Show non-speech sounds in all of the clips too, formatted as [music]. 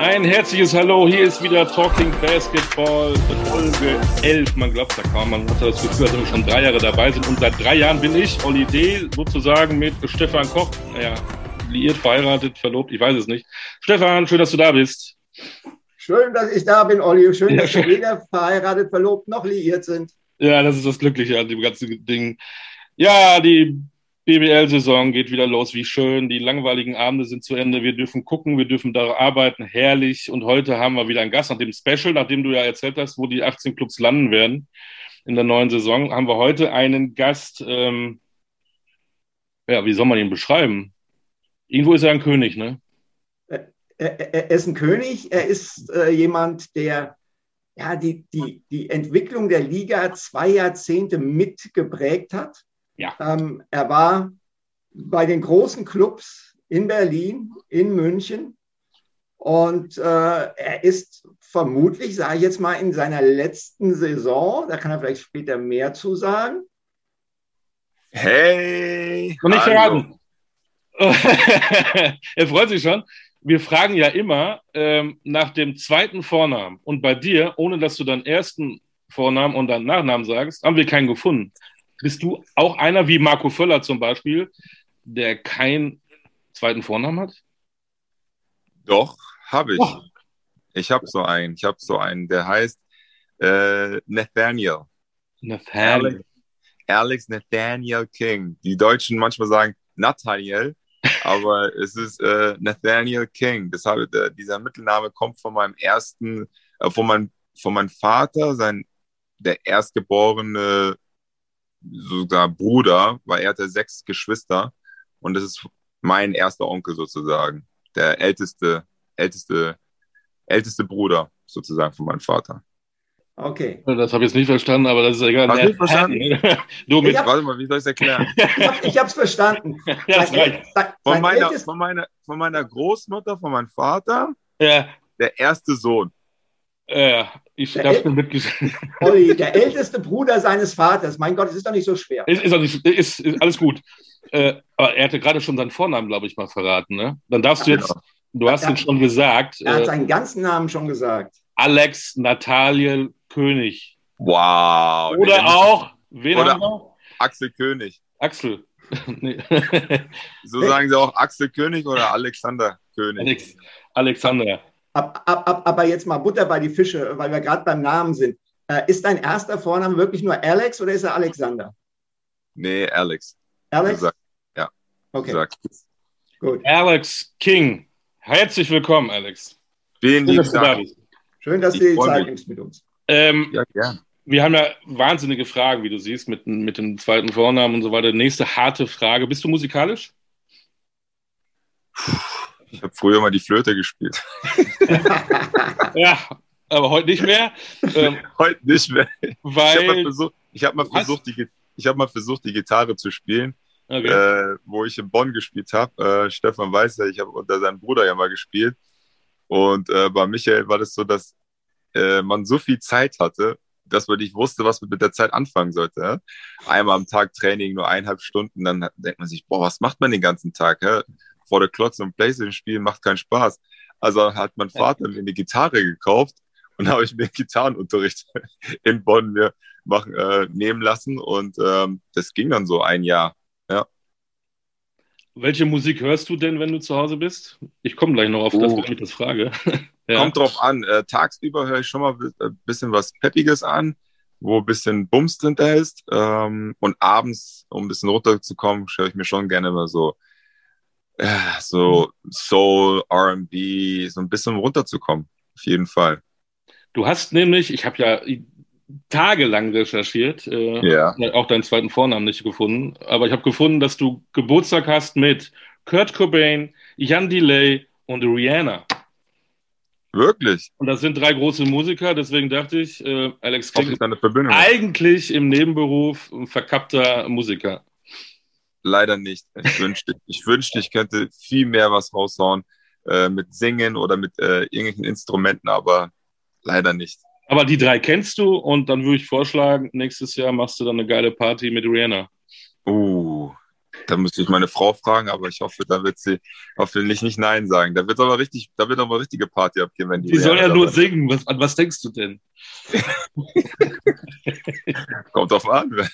Ein herzliches Hallo, hier ist wieder Talking Basketball, Folge 11. Man glaubt ja kaum, man hat das Gefühl, dass wir schon drei Jahre dabei sind. Und seit drei Jahren bin ich, Olli D., sozusagen mit Stefan Koch, naja, liiert, verheiratet, verlobt, ich weiß es nicht. Stefan, schön, dass du da bist. Schön, dass ich da bin, Olli. Schön, ja, dass wir weder verheiratet, verlobt noch liiert sind. Ja, das ist das Glückliche an dem ganzen Ding. Ja, die BBL-Saison geht wieder los, wie schön. Die langweiligen Abende sind zu Ende. Wir dürfen gucken, wir dürfen da arbeiten, herrlich. Und heute haben wir wieder einen Gast nach dem Special, nachdem du ja erzählt hast, wo die 18 Clubs landen werden in der neuen Saison, haben wir heute einen Gast. Ähm, ja, wie soll man ihn beschreiben? Irgendwo ist er ein König, ne? Er, ist ein König. Er ist äh, jemand, der ja, die, die, die Entwicklung der Liga zwei Jahrzehnte mitgeprägt hat ja. Ähm, er war bei den großen Clubs in Berlin, in München. Und äh, er ist vermutlich, sage ich jetzt mal, in seiner letzten Saison, da kann er vielleicht später mehr zu sagen. Hey! Und nicht verraten. [laughs] er freut sich schon. Wir fragen ja immer ähm, nach dem zweiten Vornamen. Und bei dir, ohne dass du deinen ersten Vornamen und deinen Nachnamen sagst, haben wir keinen gefunden. Bist du auch einer wie Marco Völler zum Beispiel, der keinen zweiten Vornamen hat? Doch, habe ich. Oh. Ich habe so einen. Ich habe so einen, der heißt äh, Nathaniel. Nathaniel. Alex, Alex Nathaniel King. Die Deutschen manchmal sagen Nathaniel, [laughs] aber es ist äh, Nathaniel King. Deshalb, äh, dieser Mittelname kommt von meinem ersten, äh, von, mein, von meinem Vater, sein, der erstgeborene sogar Bruder, weil er hatte sechs Geschwister und das ist mein erster Onkel sozusagen, der älteste, älteste, älteste Bruder sozusagen von meinem Vater. Okay. Das habe ich jetzt nicht verstanden, aber das ist egal. Hast du nicht verstanden? [laughs] du mit, hab, warte mal, wie soll [laughs] ich es erklären? ich habe es verstanden. [laughs] ja, das von, meiner, von, meiner, von meiner Großmutter, von meinem Vater, ja. der erste Sohn. Ja, ich habe schon mitgesehen. [laughs] Olli, der älteste Bruder seines Vaters. Mein Gott, es ist doch nicht so schwer. Ist, ist, nicht, ist, ist alles gut. [laughs] Äh, aber er hatte gerade schon seinen Vornamen, glaube ich, mal verraten. Ne? Dann darfst du jetzt, genau. du hast ihn schon gesagt. Er hat äh, seinen ganzen Namen schon gesagt. Alex Natalie König. Wow. Oder nee, auch, wen oder haben wir? Axel König. Axel. [laughs] so sagen sie auch Axel König oder Alexander König. Alex, Alexander. Ab, ab, ab, aber jetzt mal Butter bei die Fische, weil wir gerade beim Namen sind. Äh, ist dein erster Vorname wirklich nur Alex oder ist er Alexander? Nee, Alex. Alex? Sag, ja. Okay. Sag. Gut. Alex King. Herzlich willkommen, Alex. Vielen lieben Dank. Schön, dass du die Zeit nimmst mit uns. Ähm, ja, gern. Wir haben ja wahnsinnige Fragen, wie du siehst, mit, mit dem zweiten Vornamen und so weiter. Nächste harte Frage. Bist du musikalisch? Puh. Ich habe früher mal die Flöte gespielt. [laughs] ja, aber heute nicht mehr. Ähm, [laughs] heute nicht mehr. Weil, ich habe mal versucht, ich hab mal versucht, die, ich hab mal versucht, die Gitarre zu spielen, okay. äh, wo ich in Bonn gespielt habe. Äh, Stefan weiß ja, ich habe unter seinem Bruder ja mal gespielt. Und äh, bei Michael war das so, dass äh, man so viel Zeit hatte, dass man nicht wusste, was man mit der Zeit anfangen sollte. Ja? Einmal am Tag Training, nur eineinhalb Stunden, dann denkt man sich, boah, was macht man den ganzen Tag? Ja? vor der Klotz und Playstation spielen macht keinen Spaß. Also hat mein Vater mir eine Gitarre gekauft und [laughs] habe ich mir Gitarrenunterricht in Bonn mir machen, äh, nehmen lassen und ähm, das ging dann so ein Jahr. Ja. Welche Musik hörst du denn, wenn du zu Hause bist? Ich komme gleich noch auf oh. das, wenn ich das frage. [laughs] ja. Kommt drauf an. Äh, tagsüber höre ich schon mal ein äh, bisschen was Peppiges an, wo ein bisschen Bums drin ist. Ähm, und abends, um ein bisschen runterzukommen, höre ich mir schon gerne mal so so Soul, RB, so ein bisschen runterzukommen. Auf jeden Fall. Du hast nämlich, ich habe ja tagelang recherchiert, äh, ja. auch deinen zweiten Vornamen nicht gefunden, aber ich habe gefunden, dass du Geburtstag hast mit Kurt Cobain, Jan Delay und Rihanna. Wirklich? Und das sind drei große Musiker, deswegen dachte ich, äh, Alex King ist eigentlich im Nebenberuf ein verkappter Musiker leider nicht. Ich wünschte, [laughs] ich wünschte, ich könnte viel mehr was raushauen äh, mit Singen oder mit äh, irgendwelchen Instrumenten, aber leider nicht. Aber die drei kennst du und dann würde ich vorschlagen, nächstes Jahr machst du dann eine geile Party mit Rihanna. Uh, Da müsste ich meine Frau fragen, aber ich hoffe, da wird sie hoffentlich nicht Nein sagen. Da wird aber richtig, da wird aber richtige Party abgehen, wenn die. Die soll ja nur singen. Was, an was denkst du denn? [laughs] Kommt drauf an. [laughs]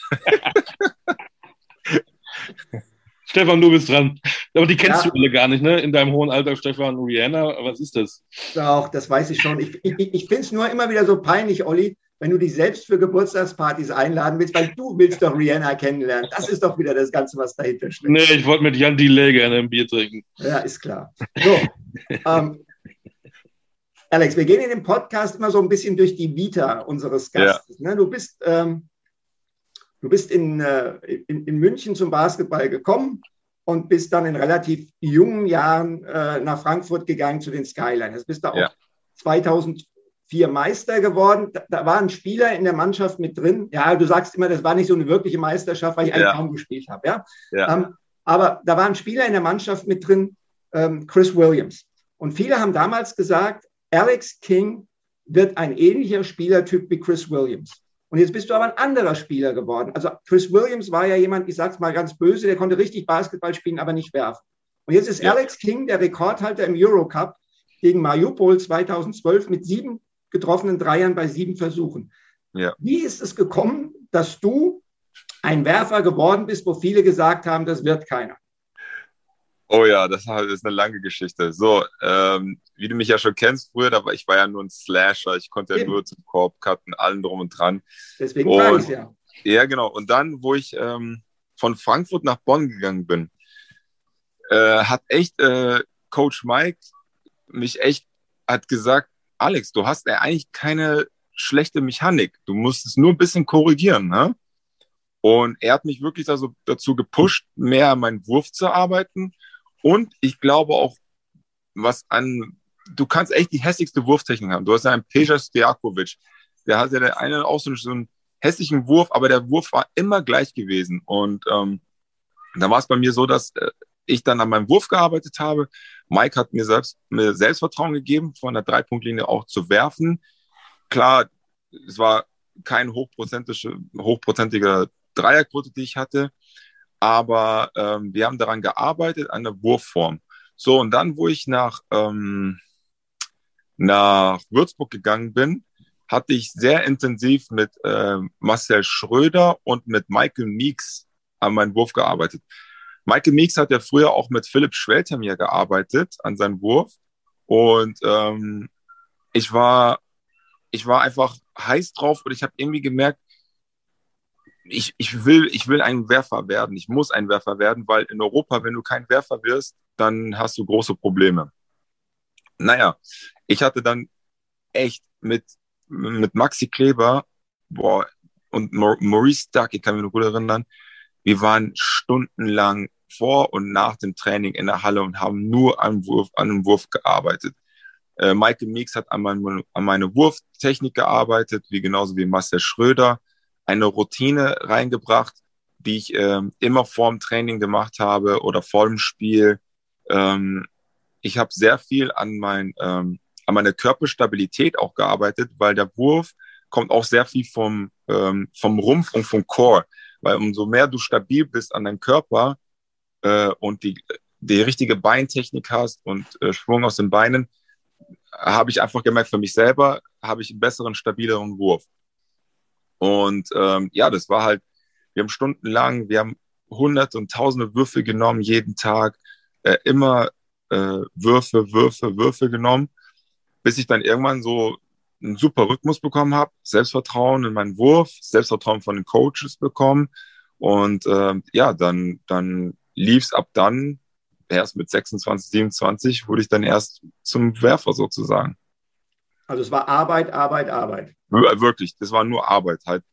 Stefan, du bist dran. Aber die kennst ja. du alle gar nicht, ne? In deinem hohen Alter, Stefan, Rihanna, was ist das? Doch, das weiß ich schon. Ich, ich, ich finde es nur immer wieder so peinlich, Olli, wenn du dich selbst für Geburtstagspartys einladen willst, weil du willst doch Rihanna kennenlernen. Das ist doch wieder das Ganze, was dahinter steht. Nee, ich wollte mit Jan Delay gerne ein Bier trinken. Ja, ist klar. So, ähm, Alex, wir gehen in dem Podcast immer so ein bisschen durch die Vita unseres Gastes. Ja. Ne? Du bist, ähm, du bist in, äh, in, in, München zum Basketball gekommen und bist dann in relativ jungen Jahren äh, nach Frankfurt gegangen zu den Skyliners. Bist da auch ja. 2000 vier Meister geworden. Da, da, war ein Spieler in der Mannschaft mit drin. Ja, du sagst immer, das war nicht so eine wirkliche Meisterschaft, weil ich eigentlich ja. kaum gespielt habe. Ja? ja. Ähm, aber da war ein Spieler in der Mannschaft mit drin, ähm, Chris Williams. Und viele haben damals gesagt, Alex King wird ein ähnlicher Spielertyp wie Chris Williams. Und jetzt bist du aber ein anderer Spieler geworden. Also Chris Williams war ja jemand, ich sag's mal ganz böse, der konnte richtig Basketball spielen, aber nicht werfen. Und jetzt ist ja. Alex King der Rekordhalter im Eurocup gegen Mariupol 2012 mit sieben getroffenen Dreiern bei sieben Versuchen. Ja. Wie ist es gekommen, dass du ein Werfer geworden bist, wo viele gesagt haben, das wird keiner? Oh ja, das ist eine lange Geschichte. So, ähm, wie du mich ja schon kennst, früher, da war, ich war ja nur ein Slasher, ich konnte ja Eben. nur zum Korb cutten, allen drum und dran. Deswegen war ich ja. Ja, genau. Und dann, wo ich ähm, von Frankfurt nach Bonn gegangen bin, äh, hat echt äh, Coach Mike mich echt hat gesagt, Alex, du hast ja eigentlich keine schlechte Mechanik. Du musst es nur ein bisschen korrigieren. Ne? Und er hat mich wirklich also dazu gepusht, mehr an meinen Wurf zu arbeiten. Und ich glaube auch, was an, du kannst echt die hässlichste Wurftechnik haben. Du hast ja einen Peja Stojakovic. Der hat ja der eine auch so, einen hässlichen Wurf, aber der Wurf war immer gleich gewesen. Und ähm, da war es bei mir so, dass äh, ich dann an meinem Wurf gearbeitet habe. Mike hat mir selbst mir Selbstvertrauen gegeben, von der Dreipunktlinie auch zu werfen. Klar, es war kein hochprozentige, hochprozentige Dreierquote, die ich hatte, aber ähm, wir haben daran gearbeitet, an der Wurfform. So, und dann, wo ich nach, ähm, nach Würzburg gegangen bin, hatte ich sehr intensiv mit äh, Marcel Schröder und mit Michael Meeks an meinem Wurf gearbeitet. Michael Meeks hat ja früher auch mit Philipp Schwelter mir gearbeitet an seinem Wurf. Und ähm, ich war, ich war einfach heiß drauf und ich habe irgendwie gemerkt, ich, ich, will, ich will ein Werfer werden. Ich muss ein Werfer werden, weil in Europa, wenn du kein Werfer wirst, dann hast du große Probleme. Naja, ich hatte dann echt mit, mit Maxi Kleber boah, und Maurice Duck, ich kann mich noch gut erinnern, wir waren stundenlang vor und nach dem Training in der Halle und haben nur an, Wurf, an einem Wurf gearbeitet. Äh, Michael Meeks hat an, mein, an meine Wurftechnik gearbeitet, wie genauso wie Marcel Schröder, eine Routine reingebracht, die ich äh, immer vor dem Training gemacht habe oder vor dem Spiel. Ähm, ich habe sehr viel an, mein, ähm, an meine Körperstabilität auch gearbeitet, weil der Wurf kommt auch sehr viel vom, ähm, vom Rumpf und vom Core. Weil umso mehr du stabil bist an deinem Körper, äh, und die, die richtige Beintechnik hast und äh, Schwung aus den Beinen, habe ich einfach gemerkt, für mich selber habe ich einen besseren, stabileren Wurf. Und ähm, ja, das war halt, wir haben stundenlang, wir haben hunderte und tausende Würfe genommen, jeden Tag, äh, immer äh, Würfe, Würfe, Würfe genommen, bis ich dann irgendwann so einen super Rhythmus bekommen habe, Selbstvertrauen in meinen Wurf, Selbstvertrauen von den Coaches bekommen. Und äh, ja, dann, dann lief es ab dann, erst mit 26, 27, wurde ich dann erst zum Werfer sozusagen. Also es war Arbeit, Arbeit, Arbeit. Wirklich, das war nur Arbeit. Halt,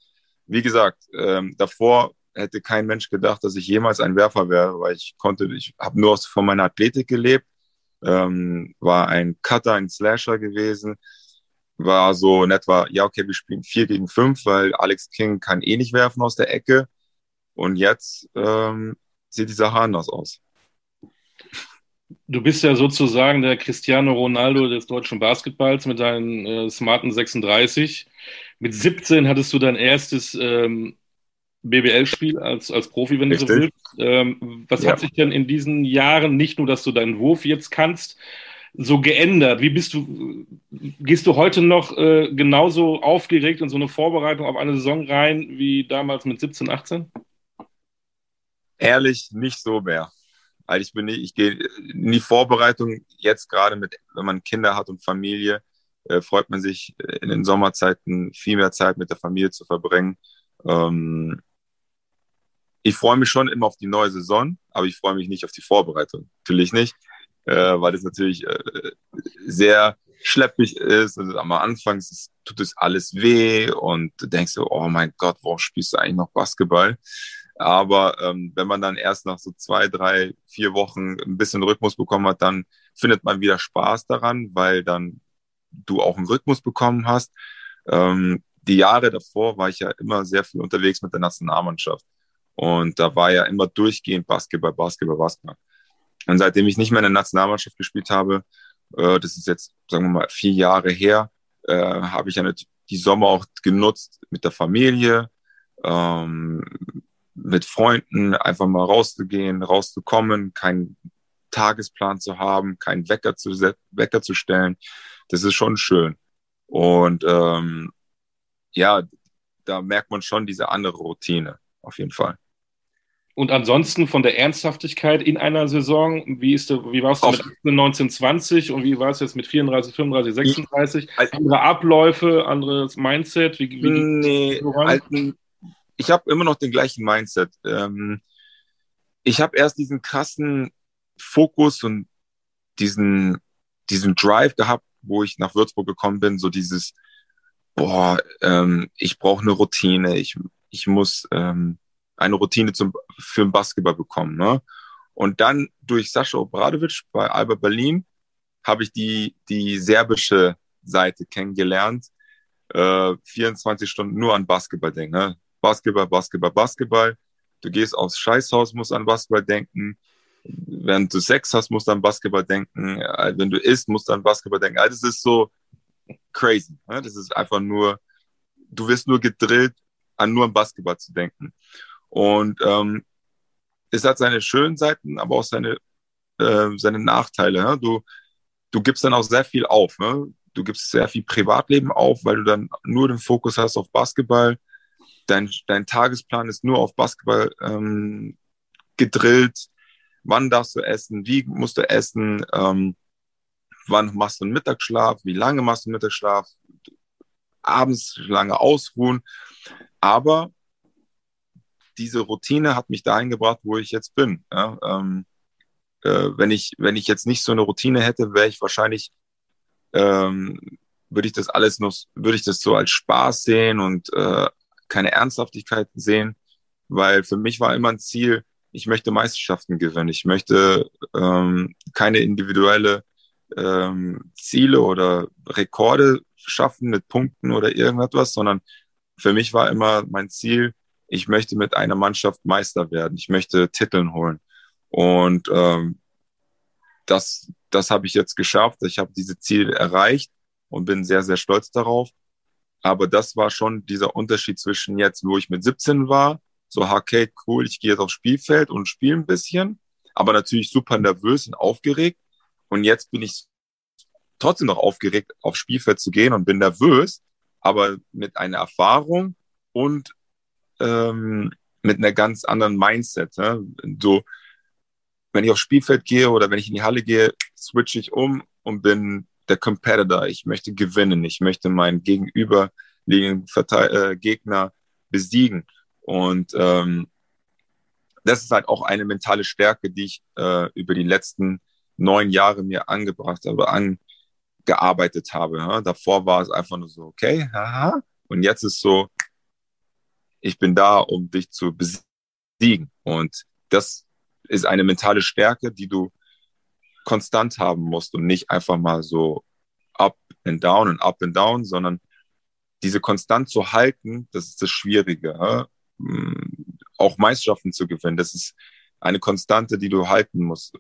wie gesagt, ähm, davor hätte kein Mensch gedacht, dass ich jemals ein Werfer wäre, weil ich konnte, ich habe nur von meiner Athletik gelebt, ähm, war ein Cutter, ein Slasher gewesen, war so in etwa, ja okay, wir spielen vier gegen fünf, weil Alex King kann eh nicht werfen aus der Ecke. Und jetzt ähm, sieht die Sache anders aus. Du bist ja sozusagen der Cristiano Ronaldo des deutschen Basketballs mit deinen äh, smarten 36. Mit 17 hattest du dein erstes ähm, BBL-Spiel als, als Profi, wenn Richtig. du so willst. Ähm, was ja. hat sich denn in diesen Jahren, nicht nur, dass du deinen Wurf jetzt kannst, so geändert? Wie bist du, gehst du heute noch äh, genauso aufgeregt in so eine Vorbereitung auf eine Saison rein wie damals mit 17, 18? Ehrlich, nicht so mehr. Also ich bin nicht, ich gehe in die Vorbereitung jetzt gerade mit, wenn man Kinder hat und Familie, äh, freut man sich in den Sommerzeiten viel mehr Zeit mit der Familie zu verbringen. Ähm, ich freue mich schon immer auf die neue Saison, aber ich freue mich nicht auf die Vorbereitung. Natürlich nicht, äh, weil das natürlich äh, sehr schleppig ist. Und am Anfang ist, tut es alles weh und du denkst oh mein Gott, warum spielst du eigentlich noch Basketball? Aber ähm, wenn man dann erst nach so zwei, drei, vier Wochen ein bisschen Rhythmus bekommen hat, dann findet man wieder Spaß daran, weil dann du auch einen Rhythmus bekommen hast. Ähm, die Jahre davor war ich ja immer sehr viel unterwegs mit der Nationalmannschaft. Und da war ja immer durchgehend Basketball, Basketball, Basketball. Und seitdem ich nicht mehr in der Nationalmannschaft gespielt habe, äh, das ist jetzt, sagen wir mal, vier Jahre her, äh, habe ich ja die Sommer auch genutzt mit der Familie, ähm, mit Freunden, einfach mal rauszugehen, rauszukommen, keinen Tagesplan zu haben, keinen Wecker zu, Wecker zu stellen. Das ist schon schön. Und ähm, ja, da merkt man schon diese andere Routine, auf jeden Fall. Und ansonsten von der Ernsthaftigkeit in einer Saison, wie, ist du, wie warst du mit 18, 19, 20 und wie war es jetzt mit 34, 35, 36? Ich, andere Abläufe, anderes Mindset? Wie, wie nee, alten, ich habe immer noch den gleichen Mindset. Ähm, ich habe erst diesen krassen Fokus und diesen, diesen Drive gehabt, wo ich nach Würzburg gekommen bin, so dieses, boah, ähm, ich brauche eine Routine, ich, ich muss ähm, eine Routine zum, für den Basketball bekommen. Ne? Und dann durch Sascha Obradovic bei Alba Berlin habe ich die, die serbische Seite kennengelernt. Äh, 24 Stunden nur an Basketball denken. Ne? Basketball, Basketball, Basketball. Du gehst aufs Scheißhaus, musst an Basketball denken. Wenn du Sex hast, musst du an Basketball denken. Äh, wenn du isst, musst du an Basketball denken. Also das ist so crazy. Ne? Das ist einfach nur, du wirst nur gedrillt, an nur an Basketball zu denken. Und ähm, es hat seine schönen Seiten, aber auch seine, äh, seine Nachteile. Ne? Du, du gibst dann auch sehr viel auf. Ne? Du gibst sehr viel Privatleben auf, weil du dann nur den Fokus hast auf Basketball. Dein, dein Tagesplan ist nur auf Basketball ähm, gedrillt. Wann darfst du essen? Wie musst du essen? Ähm, wann machst du einen Mittagsschlaf? Wie lange machst du einen Mittagsschlaf? Abends lange ausruhen. Aber diese Routine hat mich dahin gebracht, wo ich jetzt bin. Ja, ähm, äh, wenn, ich, wenn ich jetzt nicht so eine Routine hätte, wäre ich wahrscheinlich, ähm, würde ich das alles noch, würde ich das so als Spaß sehen und äh, keine Ernsthaftigkeit sehen, weil für mich war immer ein Ziel, ich möchte Meisterschaften gewinnen. Ich möchte ähm, keine individuelle ähm, Ziele oder Rekorde schaffen mit Punkten oder irgendetwas, sondern für mich war immer mein Ziel, ich möchte mit einer Mannschaft Meister werden, ich möchte Titeln holen. Und ähm, das, das habe ich jetzt geschafft. Ich habe diese Ziele erreicht und bin sehr, sehr stolz darauf. Aber das war schon dieser Unterschied zwischen jetzt, wo ich mit 17 war, so Arcade, cool, ich gehe jetzt aufs Spielfeld und spiele ein bisschen, aber natürlich super nervös und aufgeregt. Und jetzt bin ich trotzdem noch aufgeregt, aufs Spielfeld zu gehen und bin nervös, aber mit einer Erfahrung und ähm, mit einer ganz anderen Mindset. Ne? So, wenn ich aufs Spielfeld gehe oder wenn ich in die Halle gehe, switche ich um und bin der Competitor. Ich möchte gewinnen. Ich möchte meinen gegenüberliegenden äh, Gegner besiegen. Und ähm, das ist halt auch eine mentale Stärke, die ich äh, über die letzten neun Jahre mir angebracht habe, angearbeitet habe. Ja? Davor war es einfach nur so, okay, haha. Und jetzt ist so, ich bin da, um dich zu besiegen. Und das ist eine mentale Stärke, die du konstant haben musst und nicht einfach mal so up and down und up and down, sondern diese konstant zu halten, das ist das Schwierige. Mm, auch Meisterschaften zu gewinnen, das ist eine Konstante, die du halten musst.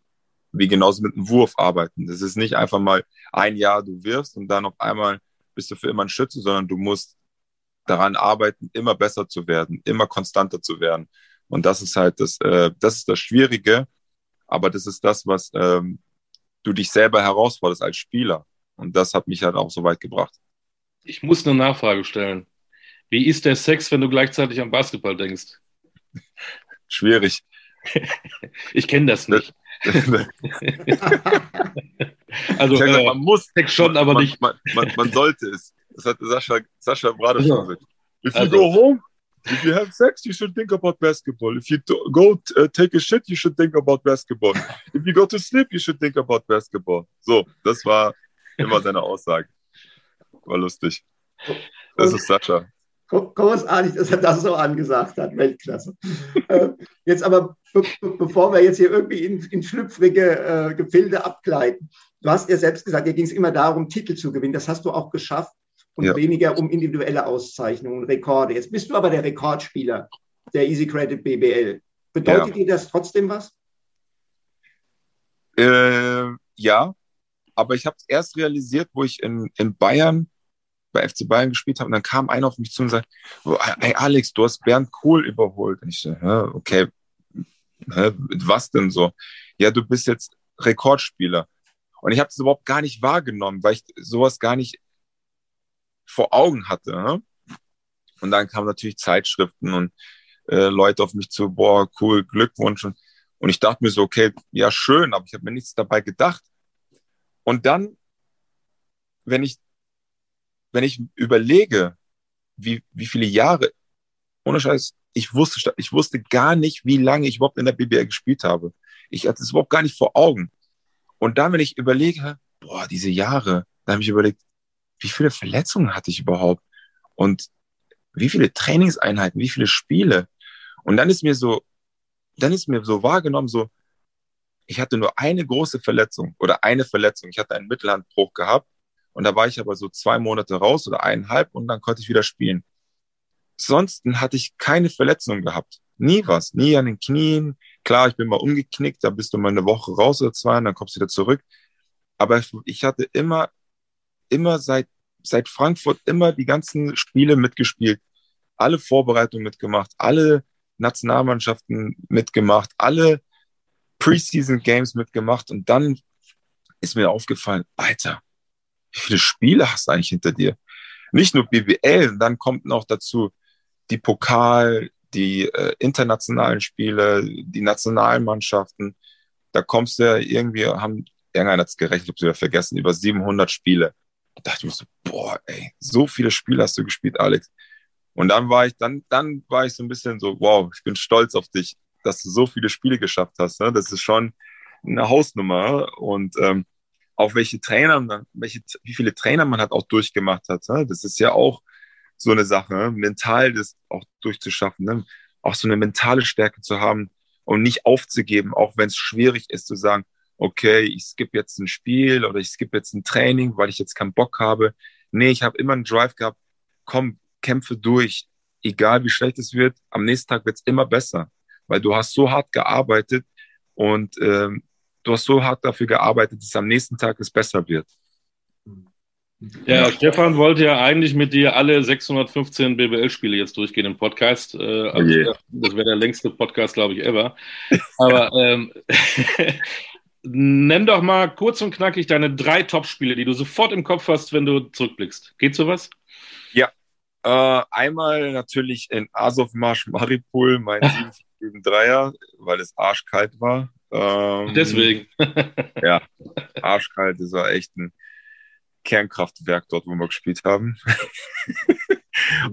Wie genauso mit einem Wurf arbeiten. Das ist nicht einfach mal ein Jahr du wirfst und dann auf einmal bist du für immer ein Schütze, sondern du musst daran arbeiten, immer besser zu werden, immer konstanter zu werden. Und das ist halt das, äh, das ist das Schwierige, aber das ist das, was ähm, du dich selber herausforderst als Spieler. Und das hat mich halt auch so weit gebracht. Ich muss eine Nachfrage stellen. Wie ist der Sex, wenn du gleichzeitig an Basketball denkst? Schwierig. [laughs] ich kenne das nicht. [laughs] also gesagt, äh, man muss Sex schon, aber man, nicht. Man, man, man, sollte es. Das hat Sascha, Sascha Brade schon gesagt. If you also. go home, if you have sex, you should think about basketball. If you go uh, take a shit, you should think about basketball. If you go to sleep, you should think about basketball. So, das war immer seine Aussage. War lustig. Das ist Sascha. Großartig, dass er das so angesagt hat. Weltklasse. äh, jetzt aber, be bevor wir jetzt hier irgendwie in, in schlüpfrige äh, Gefilde abgleiten. Du hast ja selbst gesagt, dir ging es immer darum, Titel zu gewinnen. Das hast du auch geschafft und ja. weniger um individuelle Auszeichnungen, Rekorde. Jetzt bist du aber der Rekordspieler der Easy Credit BBL. Bedeutet ja. dir das trotzdem was? Äh, ja, aber ich habe es erst realisiert, wo ich in, in Bayern bei FC Bayern gespielt habe und dann kam einer auf mich zu und sagt, hey Alex, du hast Bernd Kohl überholt. Und ich so, okay, was denn so? Ja, du bist jetzt Rekordspieler. Und ich habe das überhaupt gar nicht wahrgenommen, weil ich sowas gar nicht vor Augen hatte. Und dann kamen natürlich Zeitschriften und äh, Leute auf mich zu, boah, cool, Glückwunsch. Und, und ich dachte mir so, okay, ja, schön, aber ich habe mir nichts dabei gedacht. Und dann, wenn ich, wenn ich überlege, wie, wie viele Jahre, ohne Scheiß, ich wusste, ich wusste gar nicht, wie lange ich überhaupt in der BBL gespielt habe. Ich hatte es überhaupt gar nicht vor Augen. Und dann, wenn ich überlege, boah, diese Jahre, da habe ich überlegt, wie viele Verletzungen hatte ich überhaupt? Und wie viele Trainingseinheiten, wie viele Spiele? Und dann ist mir so, dann ist mir so wahrgenommen, so, ich hatte nur eine große Verletzung oder eine Verletzung. Ich hatte einen Mittelhandbruch gehabt und da war ich aber so zwei Monate raus oder eineinhalb und dann konnte ich wieder spielen. Sonst hatte ich keine Verletzung gehabt. Nie was, nie an den Knien. Klar, ich bin mal umgeknickt, da bist du mal eine Woche raus oder zwei und dann kommst du wieder zurück. Aber ich hatte immer, immer seit, seit Frankfurt immer die ganzen Spiele mitgespielt, alle Vorbereitungen mitgemacht, alle Nationalmannschaften mitgemacht, alle Preseason Games mitgemacht und dann ist mir aufgefallen, Alter, wie viele Spiele hast du eigentlich hinter dir? Nicht nur BBL, dann kommt noch dazu die Pokal, die äh, internationalen Spiele, die Nationalmannschaften. Da kommst du ja irgendwie, haben, irgendeiner hat es gerechnet, ich habe es wieder vergessen, über 700 Spiele. Da dachte mir so, boah, ey, so viele Spiele hast du gespielt, Alex. Und dann war ich, dann, dann war ich so ein bisschen so, wow, ich bin stolz auf dich dass du so viele Spiele geschafft hast. Ne? Das ist schon eine Hausnummer. Und ähm, auch welche Trainer, welche, wie viele Trainer man halt auch durchgemacht hat. Ne? Das ist ja auch so eine Sache, ne? mental das auch durchzuschaffen, ne? auch so eine mentale Stärke zu haben und nicht aufzugeben, auch wenn es schwierig ist zu sagen, okay, ich skippe jetzt ein Spiel oder ich skippe jetzt ein Training, weil ich jetzt keinen Bock habe. Nee, ich habe immer einen Drive gehabt, komm, kämpfe durch, egal wie schlecht es wird, am nächsten Tag wird es immer besser weil du hast so hart gearbeitet und ähm, du hast so hart dafür gearbeitet, dass am nächsten Tag es besser wird. Ja, Stefan wollte ja eigentlich mit dir alle 615 BBL-Spiele jetzt durchgehen im Podcast. Äh, also yeah. Das wäre der längste Podcast, glaube ich, ever. Aber ähm, [laughs] nenn doch mal kurz und knackig deine drei Top-Spiele, die du sofort im Kopf hast, wenn du zurückblickst. Geht sowas? Ja. Äh, einmal natürlich in Azov Marsch Maripol, mein [laughs] gegen Dreier, weil es arschkalt war. Ähm, Deswegen. [laughs] ja, arschkalt. Das war echt ein Kernkraftwerk dort, wo wir gespielt haben. [laughs]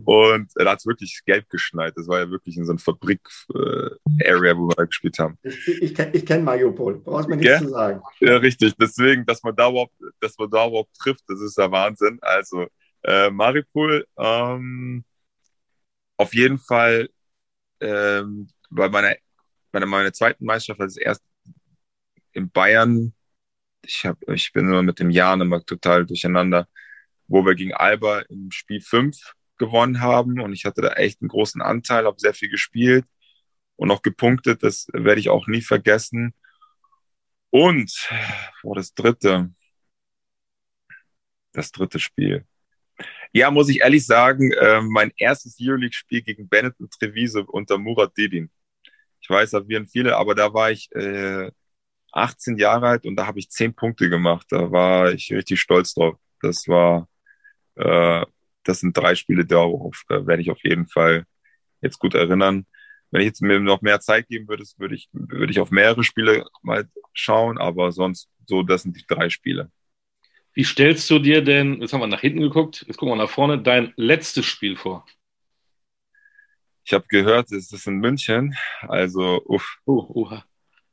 und da hat es wirklich gelb geschneit. Das war ja wirklich in so einer Fabrik-Area, äh, wo wir da gespielt haben. Ich, kenne Mariupol, brauchst mir nichts ja? zu sagen. Ja, richtig. Deswegen, dass man da überhaupt, dass man da überhaupt trifft, das ist der Wahnsinn. Also, äh, Mariupol, ähm, auf jeden Fall ähm, bei meiner, bei meiner zweiten Meisterschaft, als erst in Bayern, ich, hab, ich bin immer mit dem Jahren immer total durcheinander, wo wir gegen Alba im Spiel 5 gewonnen haben und ich hatte da echt einen großen Anteil, habe sehr viel gespielt und auch gepunktet, das werde ich auch nie vergessen. Und, oh, das dritte, das dritte Spiel. Ja, muss ich ehrlich sagen, äh, mein erstes Euroleague-Spiel gegen Benetton Treviso unter Murat Didin. Ich weiß, da wären viele, aber da war ich äh, 18 Jahre alt und da habe ich 10 Punkte gemacht. Da war ich richtig stolz drauf. Das war, äh, das sind drei Spiele, darauf äh, werde ich auf jeden Fall jetzt gut erinnern. Wenn ich jetzt mir noch mehr Zeit geben würde, würde ich, würde ich auf mehrere Spiele mal schauen, aber sonst so, das sind die drei Spiele. Wie stellst du dir denn, jetzt haben wir nach hinten geguckt, jetzt gucken wir nach vorne, dein letztes Spiel vor? Ich habe gehört, es ist in München, also uff. Uh, uh. [laughs]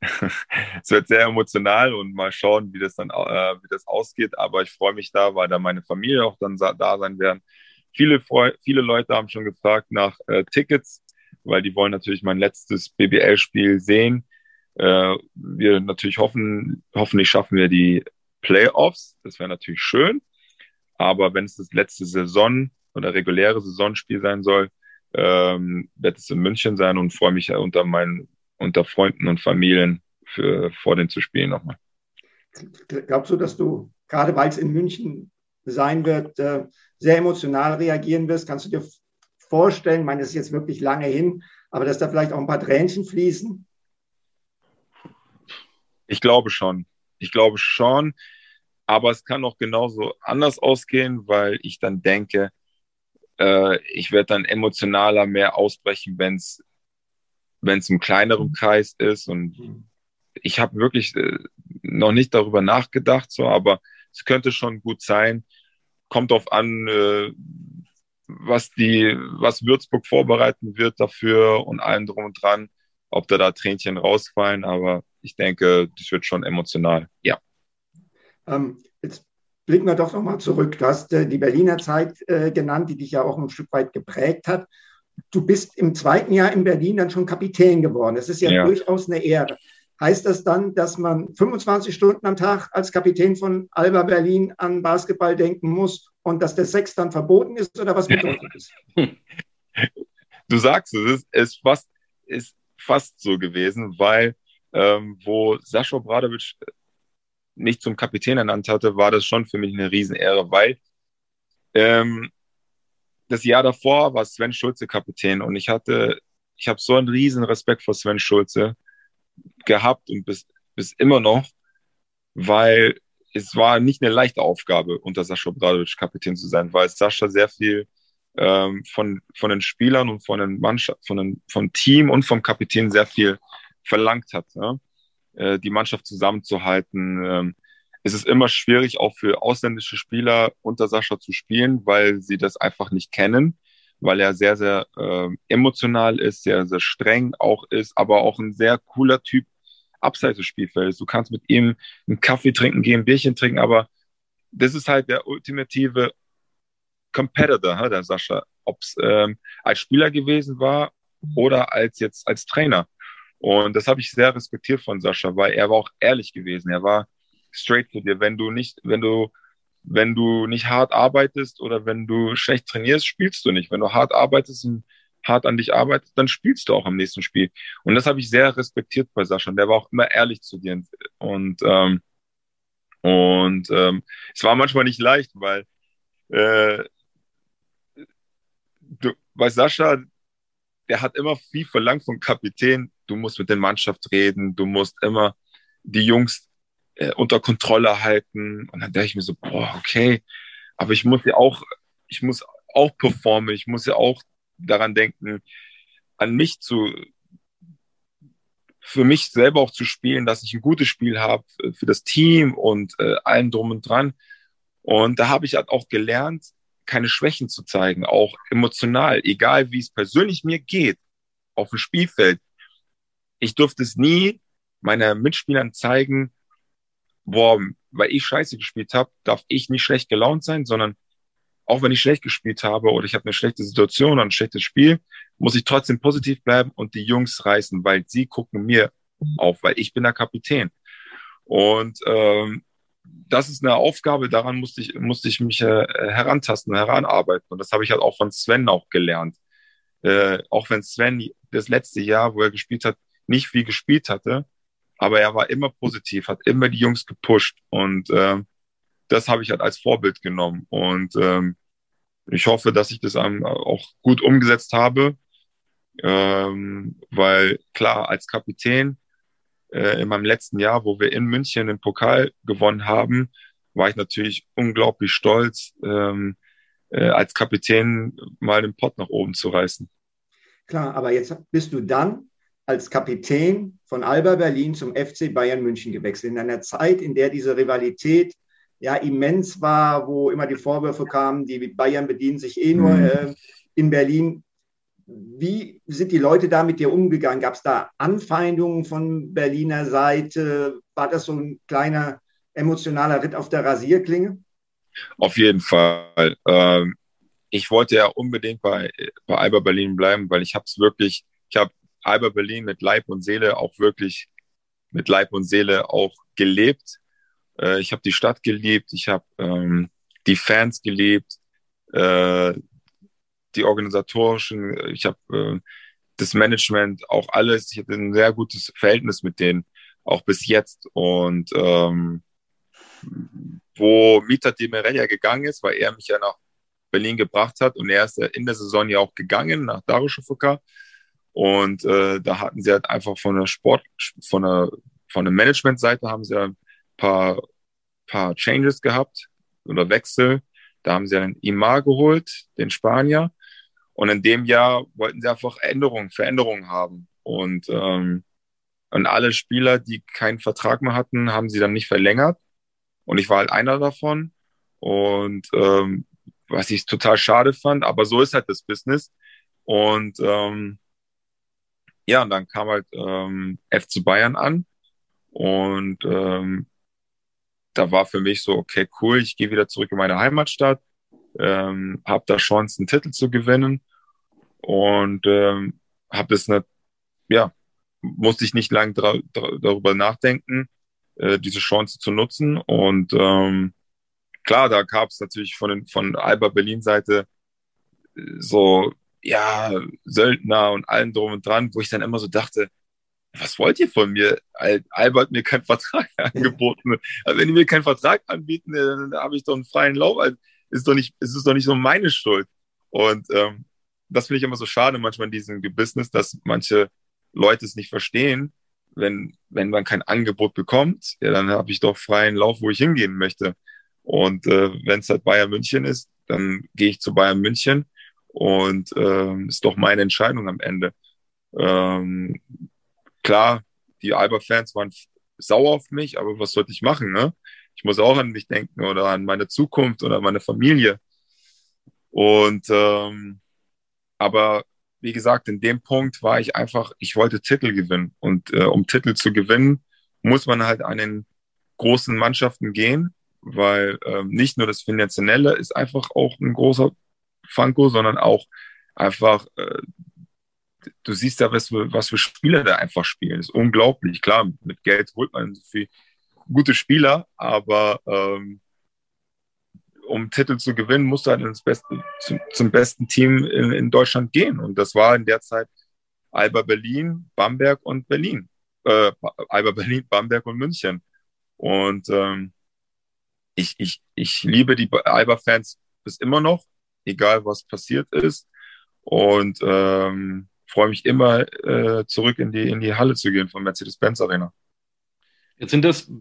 es wird sehr emotional und mal schauen, wie das dann äh, wie das ausgeht. Aber ich freue mich da, weil da meine Familie auch dann da sein werden. Viele, viele Leute haben schon gefragt nach äh, Tickets, weil die wollen natürlich mein letztes BBL-Spiel sehen. Äh, wir natürlich hoffen, hoffentlich schaffen wir die Playoffs. Das wäre natürlich schön. Aber wenn es das letzte Saison oder reguläre Saisonspiel sein soll, ähm, wird es in München sein und freue mich unter meinen, unter Freunden und Familien für, vor den zu spielen nochmal. Glaubst du, dass du, gerade weil es in München sein wird, äh, sehr emotional reagieren wirst? Kannst du dir vorstellen, ich meine, es ist jetzt wirklich lange hin, aber dass da vielleicht auch ein paar Tränchen fließen? Ich glaube schon. Ich glaube schon. Aber es kann auch genauso anders ausgehen, weil ich dann denke, äh, ich werde dann emotionaler mehr ausbrechen, wenn es wenn es im kleineren Kreis ist. Und ich habe wirklich äh, noch nicht darüber nachgedacht, so, aber es könnte schon gut sein. Kommt auf an, äh, was die, was Würzburg vorbereiten wird dafür und allem drum und dran, ob da da Tränchen rausfallen. Aber ich denke, das wird schon emotional. Ja. Ähm, jetzt blicken wir doch nochmal zurück. Du hast äh, die Berliner Zeit äh, genannt, die dich ja auch ein Stück weit geprägt hat. Du bist im zweiten Jahr in Berlin dann schon Kapitän geworden. Das ist ja, ja. durchaus eine Ehre. Heißt das dann, dass man 25 Stunden am Tag als Kapitän von Alba Berlin an Basketball denken muss und dass der Sex dann verboten ist oder was bedeutet das? Du sagst es, es ist fast, ist fast so gewesen, weil ähm, wo Sascha Obradovic nicht zum Kapitän ernannt hatte, war das schon für mich eine Riesenehre, weil ähm, das Jahr davor war Sven Schulze Kapitän und ich hatte, ich habe so einen riesen Respekt vor Sven Schulze gehabt und bis, bis immer noch, weil es war nicht eine leichte Aufgabe, unter Sascha Obradovic Kapitän zu sein, weil Sascha sehr viel ähm, von, von den Spielern und von den Mannschaft, von den, vom Team und vom Kapitän sehr viel verlangt hat. Ja? Äh, die Mannschaft zusammenzuhalten. Ähm, es ist immer schwierig, auch für ausländische Spieler unter Sascha zu spielen, weil sie das einfach nicht kennen, weil er sehr, sehr äh, emotional ist, sehr, sehr streng auch ist, aber auch ein sehr cooler Typ abseits des Spielfeldes. Du kannst mit ihm einen Kaffee trinken gehen, ein Bierchen trinken, aber das ist halt der ultimative Competitor, der Sascha, ob es ähm, als Spieler gewesen war oder als jetzt als Trainer. Und das habe ich sehr respektiert von Sascha, weil er war auch ehrlich gewesen. Er war straight zu dir. Wenn du nicht, wenn du, wenn du nicht hart arbeitest oder wenn du schlecht trainierst, spielst du nicht. Wenn du hart arbeitest und hart an dich arbeitest, dann spielst du auch am nächsten Spiel. Und das habe ich sehr respektiert bei Sascha. Und der war auch immer ehrlich zu dir. Und ähm, und ähm, es war manchmal nicht leicht, weil äh, du, bei Sascha, der hat immer viel verlangt vom Kapitän, du musst mit der Mannschaft reden, du musst immer die Jungs äh, unter Kontrolle halten. Und dann denke ich mir so, boah, okay, aber ich muss ja auch, ich muss auch performen, ich muss ja auch daran denken, an mich zu, für mich selber auch zu spielen, dass ich ein gutes Spiel habe für das Team und äh, allen drum und dran. Und da habe ich halt auch gelernt, keine Schwächen zu zeigen, auch emotional, egal wie es persönlich mir geht, auf dem Spielfeld ich durfte es nie meinen Mitspielern zeigen, boah, weil ich scheiße gespielt habe, darf ich nicht schlecht gelaunt sein, sondern auch wenn ich schlecht gespielt habe oder ich habe eine schlechte Situation oder ein schlechtes Spiel, muss ich trotzdem positiv bleiben und die Jungs reißen, weil sie gucken mir auf, weil ich bin der Kapitän. Und ähm, das ist eine Aufgabe, daran musste ich, musste ich mich äh, herantasten, heranarbeiten. Und das habe ich halt auch von Sven auch gelernt. Äh, auch wenn Sven das letzte Jahr, wo er gespielt hat, nicht viel gespielt hatte, aber er war immer positiv, hat immer die Jungs gepusht und äh, das habe ich halt als Vorbild genommen und ähm, ich hoffe, dass ich das auch gut umgesetzt habe, ähm, weil klar, als Kapitän äh, in meinem letzten Jahr, wo wir in München den Pokal gewonnen haben, war ich natürlich unglaublich stolz, ähm, äh, als Kapitän mal den Pott nach oben zu reißen. Klar, aber jetzt bist du dann als Kapitän von Alba Berlin zum FC Bayern München gewechselt, in einer Zeit, in der diese Rivalität ja immens war, wo immer die Vorwürfe kamen, die Bayern bedienen sich eh nur mhm. äh, in Berlin. Wie sind die Leute da mit dir umgegangen? Gab es da Anfeindungen von Berliner Seite? War das so ein kleiner emotionaler Ritt auf der Rasierklinge? Auf jeden Fall. Ähm, ich wollte ja unbedingt bei, bei Alba Berlin bleiben, weil ich habe es wirklich, ich habe Alba Berlin mit Leib und Seele auch wirklich mit Leib und Seele auch gelebt. Äh, ich habe die Stadt geliebt, ich habe ähm, die Fans geliebt, äh, die organisatorischen, ich habe äh, das Management, auch alles. Ich hatte ein sehr gutes Verhältnis mit denen, auch bis jetzt. Und ähm, wo Mita Di Merelia gegangen ist, weil er mich ja nach Berlin gebracht hat und er ist in der Saison ja auch gegangen nach Darüşşafaka und äh, da hatten sie halt einfach von der Sport, von der, von der Management-Seite haben sie ein paar, paar Changes gehabt oder Wechsel. Da haben sie einen Imar geholt, den Spanier. Und in dem Jahr wollten sie einfach Änderungen, Veränderungen haben. Und, ähm, und alle Spieler, die keinen Vertrag mehr hatten, haben sie dann nicht verlängert. Und ich war halt einer davon. Und ähm, was ich total schade fand, aber so ist halt das Business. Und ähm, ja, und dann kam halt ähm, FC Bayern an. Und ähm, da war für mich so, okay, cool, ich gehe wieder zurück in meine Heimatstadt, ähm, habe da Chance, einen Titel zu gewinnen. Und ähm, habe das nicht, ja, musste ich nicht lange darüber nachdenken äh, diese Chance zu nutzen. Und ähm, klar, da gab es natürlich von, den, von Alba Berlin Seite äh, so, ja, Söldner und allem drum und dran, wo ich dann immer so dachte, was wollt ihr von mir? Alba hat mir keinen Vertrag [laughs] angeboten. Also wenn die mir keinen Vertrag anbieten, dann habe ich doch einen freien Lauf. Also ist doch nicht, ist es doch nicht so meine Schuld. Und ähm, das finde ich immer so schade manchmal in diesem Business, dass manche Leute es nicht verstehen, wenn, wenn man kein Angebot bekommt, ja, dann habe ich doch freien Lauf, wo ich hingehen möchte. Und äh, wenn es halt Bayern München ist, dann gehe ich zu Bayern München und äh, ist doch meine Entscheidung am Ende. Ähm, klar, die Alba-Fans waren sauer auf mich, aber was sollte ich machen? Ne? Ich muss auch an mich denken oder an meine Zukunft oder meine Familie. Und ähm, aber wie gesagt, in dem Punkt war ich einfach, ich wollte Titel gewinnen. Und äh, um Titel zu gewinnen, muss man halt an den großen Mannschaften gehen, weil äh, nicht nur das Finanzielle ist einfach auch ein großer Fanko, sondern auch einfach, äh, du siehst ja, was, was für Spieler da einfach spielen. Das ist unglaublich. Klar, mit Geld holt man so viel gute Spieler, aber ähm, um Titel zu gewinnen, musst du halt ins Beste, zum, zum besten Team in, in, Deutschland gehen. Und das war in der Zeit Alba Berlin, Bamberg und Berlin. Äh, Alba Berlin, Bamberg und München. Und ähm, ich, ich, ich liebe die Alba-Fans bis immer noch, egal was passiert ist. Und ähm, freue mich immer, äh, zurück in die, in die Halle zu gehen von Mercedes-Benz Arena. Jetzt sind das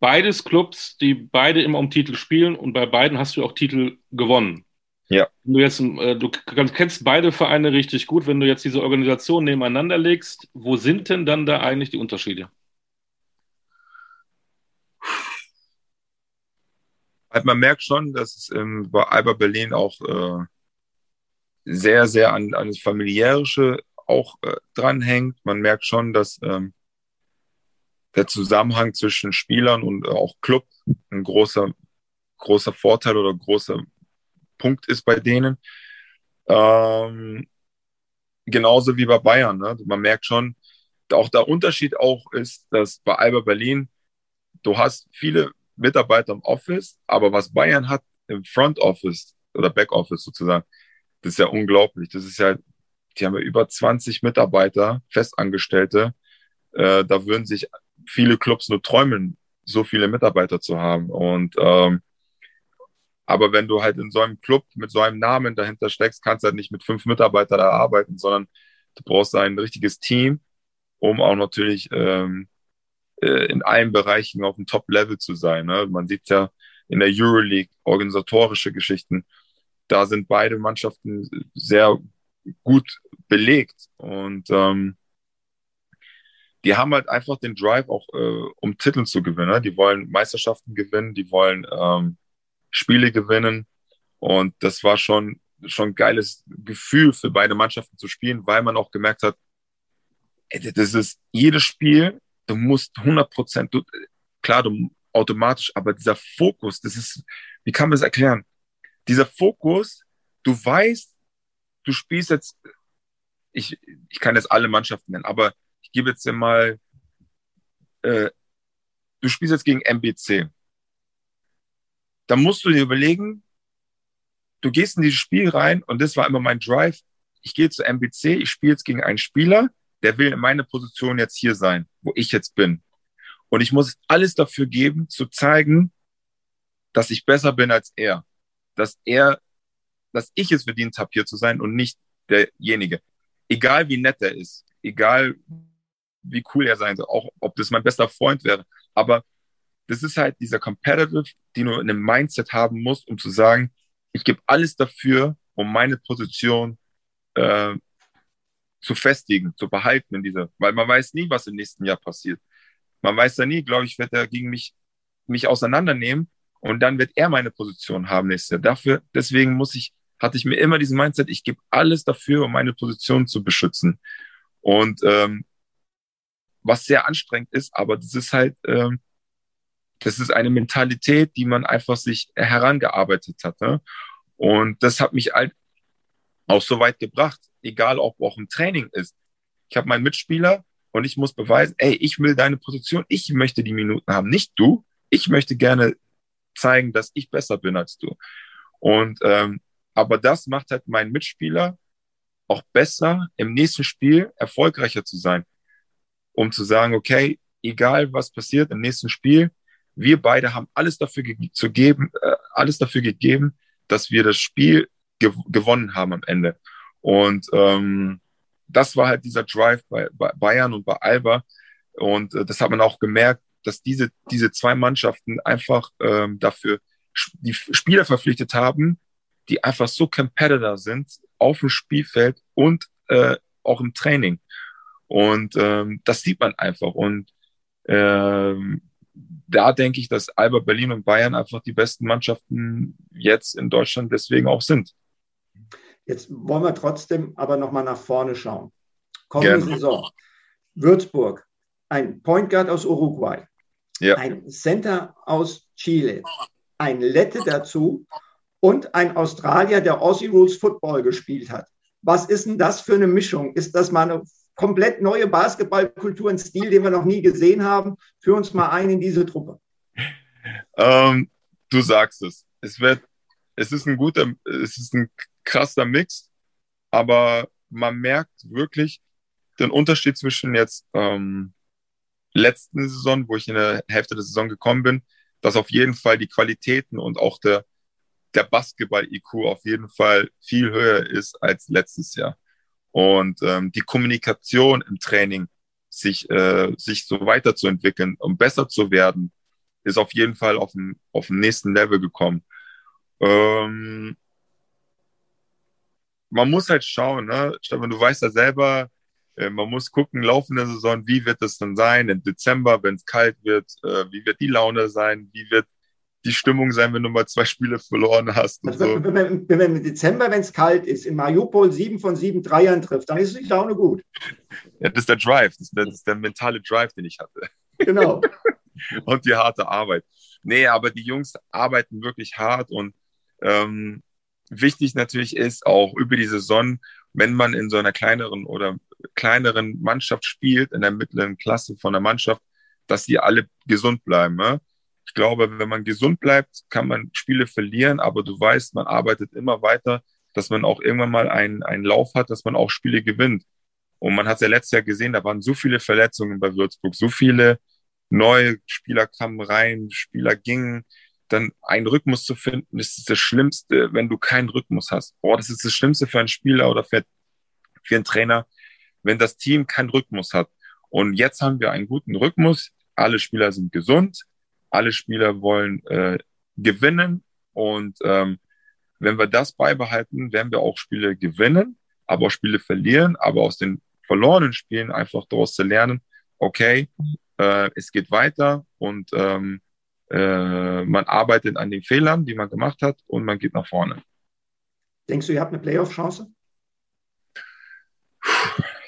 beides Clubs, die beide immer um Titel spielen und bei beiden hast du auch Titel gewonnen. Ja. Du, jetzt, äh, du kennst beide Vereine richtig gut. Wenn du jetzt diese Organisation nebeneinander legst, wo sind denn dann da eigentlich die Unterschiede? Man merkt schon, dass es ähm, bei Alba Berlin auch äh, sehr, sehr an, an das Familiärische auch äh, dranhängt. Man merkt schon, dass ähm, der Zusammenhang zwischen Spielern und auch Club ein großer, großer Vorteil oder großer Punkt ist bei denen. Ähm, genauso wie bei Bayern. Ne? Man merkt schon, auch der Unterschied auch ist, dass bei Alba Berlin, du hast viele Mitarbeiter im Office, aber was Bayern hat im Front Office oder Back Office sozusagen, das ist ja unglaublich. Das ist ja, die haben ja über 20 Mitarbeiter, Festangestellte. Äh, da würden sich viele Clubs nur träumen, so viele Mitarbeiter zu haben. Und ähm, Aber wenn du halt in so einem Club mit so einem Namen dahinter steckst, kannst du halt nicht mit fünf Mitarbeitern da arbeiten, sondern du brauchst ein richtiges Team, um auch natürlich ähm, äh, in allen Bereichen auf dem Top-Level zu sein. Ne? Man sieht ja in der Euroleague organisatorische Geschichten. Da sind beide Mannschaften sehr gut belegt und ähm, die haben halt einfach den Drive auch, äh, um Titel zu gewinnen. Ne? Die wollen Meisterschaften gewinnen, die wollen ähm, Spiele gewinnen. Und das war schon, schon geiles Gefühl für beide Mannschaften zu spielen, weil man auch gemerkt hat, das ist jedes Spiel, du musst 100 Prozent, klar, du automatisch, aber dieser Fokus, das ist, wie kann man das erklären? Dieser Fokus, du weißt, du spielst jetzt, ich, ich kann jetzt alle Mannschaften nennen, aber ich gebe jetzt mal, äh, du spielst jetzt gegen MBC. Da musst du dir überlegen, du gehst in dieses Spiel rein und das war immer mein Drive. Ich gehe zu MBC, ich spiele jetzt gegen einen Spieler, der will in meiner Position jetzt hier sein, wo ich jetzt bin. Und ich muss alles dafür geben, zu zeigen, dass ich besser bin als er. Dass er, dass ich es verdient habe, hier zu sein und nicht derjenige. Egal wie nett er ist, egal wie cool er sein soll, auch ob das mein bester Freund wäre. Aber das ist halt dieser Competitive, den du in einem Mindset haben musst, um zu sagen, ich gebe alles dafür, um meine Position äh, zu festigen, zu behalten in dieser, weil man weiß nie, was im nächsten Jahr passiert. Man weiß ja nie, glaube ich, wird er gegen mich, mich auseinandernehmen und dann wird er meine Position haben nächstes Jahr. Dafür, deswegen muss ich, hatte ich mir immer diesen Mindset, ich gebe alles dafür, um meine Position zu beschützen. Und ähm, was sehr anstrengend ist, aber das ist halt, ähm, das ist eine Mentalität, die man einfach sich herangearbeitet hat. Ne? Und das hat mich halt auch so weit gebracht, egal ob auch im Training ist. Ich habe meinen Mitspieler und ich muss beweisen, ey, ich will deine Position, ich möchte die Minuten haben, nicht du. Ich möchte gerne zeigen, dass ich besser bin als du. Und ähm, aber das macht halt meinen Mitspieler auch besser, im nächsten Spiel erfolgreicher zu sein um zu sagen, okay, egal was passiert im nächsten Spiel, wir beide haben alles dafür zu geben, äh, alles dafür gegeben, dass wir das Spiel gew gewonnen haben am Ende. Und ähm, das war halt dieser Drive bei, bei Bayern und bei Alba. Und äh, das hat man auch gemerkt, dass diese, diese zwei Mannschaften einfach ähm, dafür die Spieler verpflichtet haben, die einfach so Competitor sind auf dem Spielfeld und äh, auch im Training. Und ähm, das sieht man einfach. Und ähm, da denke ich, dass Alba Berlin und Bayern einfach die besten Mannschaften jetzt in Deutschland deswegen auch sind. Jetzt wollen wir trotzdem aber nochmal nach vorne schauen. Kommende Saison. Würzburg, ein Point Guard aus Uruguay, ja. ein Center aus Chile, ein Lette dazu und ein Australier, der Aussie Rules Football gespielt hat. Was ist denn das für eine Mischung? Ist das mal eine komplett neue Basketballkultur, ein Stil, den wir noch nie gesehen haben. Führ uns mal ein in diese Truppe. Ähm, du sagst es. Es wird, es ist ein guter, es ist ein krasser Mix, aber man merkt wirklich den Unterschied zwischen jetzt ähm, letzten Saison, wo ich in der Hälfte der Saison gekommen bin, dass auf jeden Fall die Qualitäten und auch der, der Basketball-IQ auf jeden Fall viel höher ist als letztes Jahr und ähm, die Kommunikation im Training sich, äh, sich so weiterzuentwickeln und besser zu werden, ist auf jeden Fall auf dem, auf dem nächsten Level gekommen. Ähm, man muss halt schauen, ne? Stefan, du weißt ja selber, äh, man muss gucken, laufende Saison, wie wird es dann sein im Dezember, wenn es kalt wird, äh, wie wird die Laune sein, wie wird die Stimmung sein, wenn du mal zwei Spiele verloren hast. Also, so. wenn, wenn, wenn im Dezember, wenn es kalt ist, in Mariupol sieben von sieben Dreiern trifft, dann ist die Laune gut. Ja, das ist der Drive, das ist der, das ist der mentale Drive, den ich hatte. Genau. [laughs] und die harte Arbeit. Nee, aber die Jungs arbeiten wirklich hart und ähm, wichtig natürlich ist auch über die Saison, wenn man in so einer kleineren oder kleineren Mannschaft spielt, in der mittleren Klasse von der Mannschaft, dass die alle gesund bleiben. Ne? Ich glaube, wenn man gesund bleibt, kann man Spiele verlieren, aber du weißt, man arbeitet immer weiter, dass man auch irgendwann mal einen, einen Lauf hat, dass man auch Spiele gewinnt. Und man hat es ja letztes Jahr gesehen, da waren so viele Verletzungen bei Würzburg, so viele neue Spieler kamen rein, Spieler gingen. Dann einen Rhythmus zu finden, ist das Schlimmste, wenn du keinen Rhythmus hast. Boah, das ist das Schlimmste für einen Spieler oder für, für einen Trainer, wenn das Team keinen Rhythmus hat. Und jetzt haben wir einen guten Rhythmus. Alle Spieler sind gesund. Alle Spieler wollen äh, gewinnen. Und ähm, wenn wir das beibehalten, werden wir auch Spiele gewinnen, aber auch Spiele verlieren. Aber aus den verlorenen Spielen einfach daraus zu lernen, okay, äh, es geht weiter und ähm, äh, man arbeitet an den Fehlern, die man gemacht hat und man geht nach vorne. Denkst du, ihr habt eine Playoff-Chance?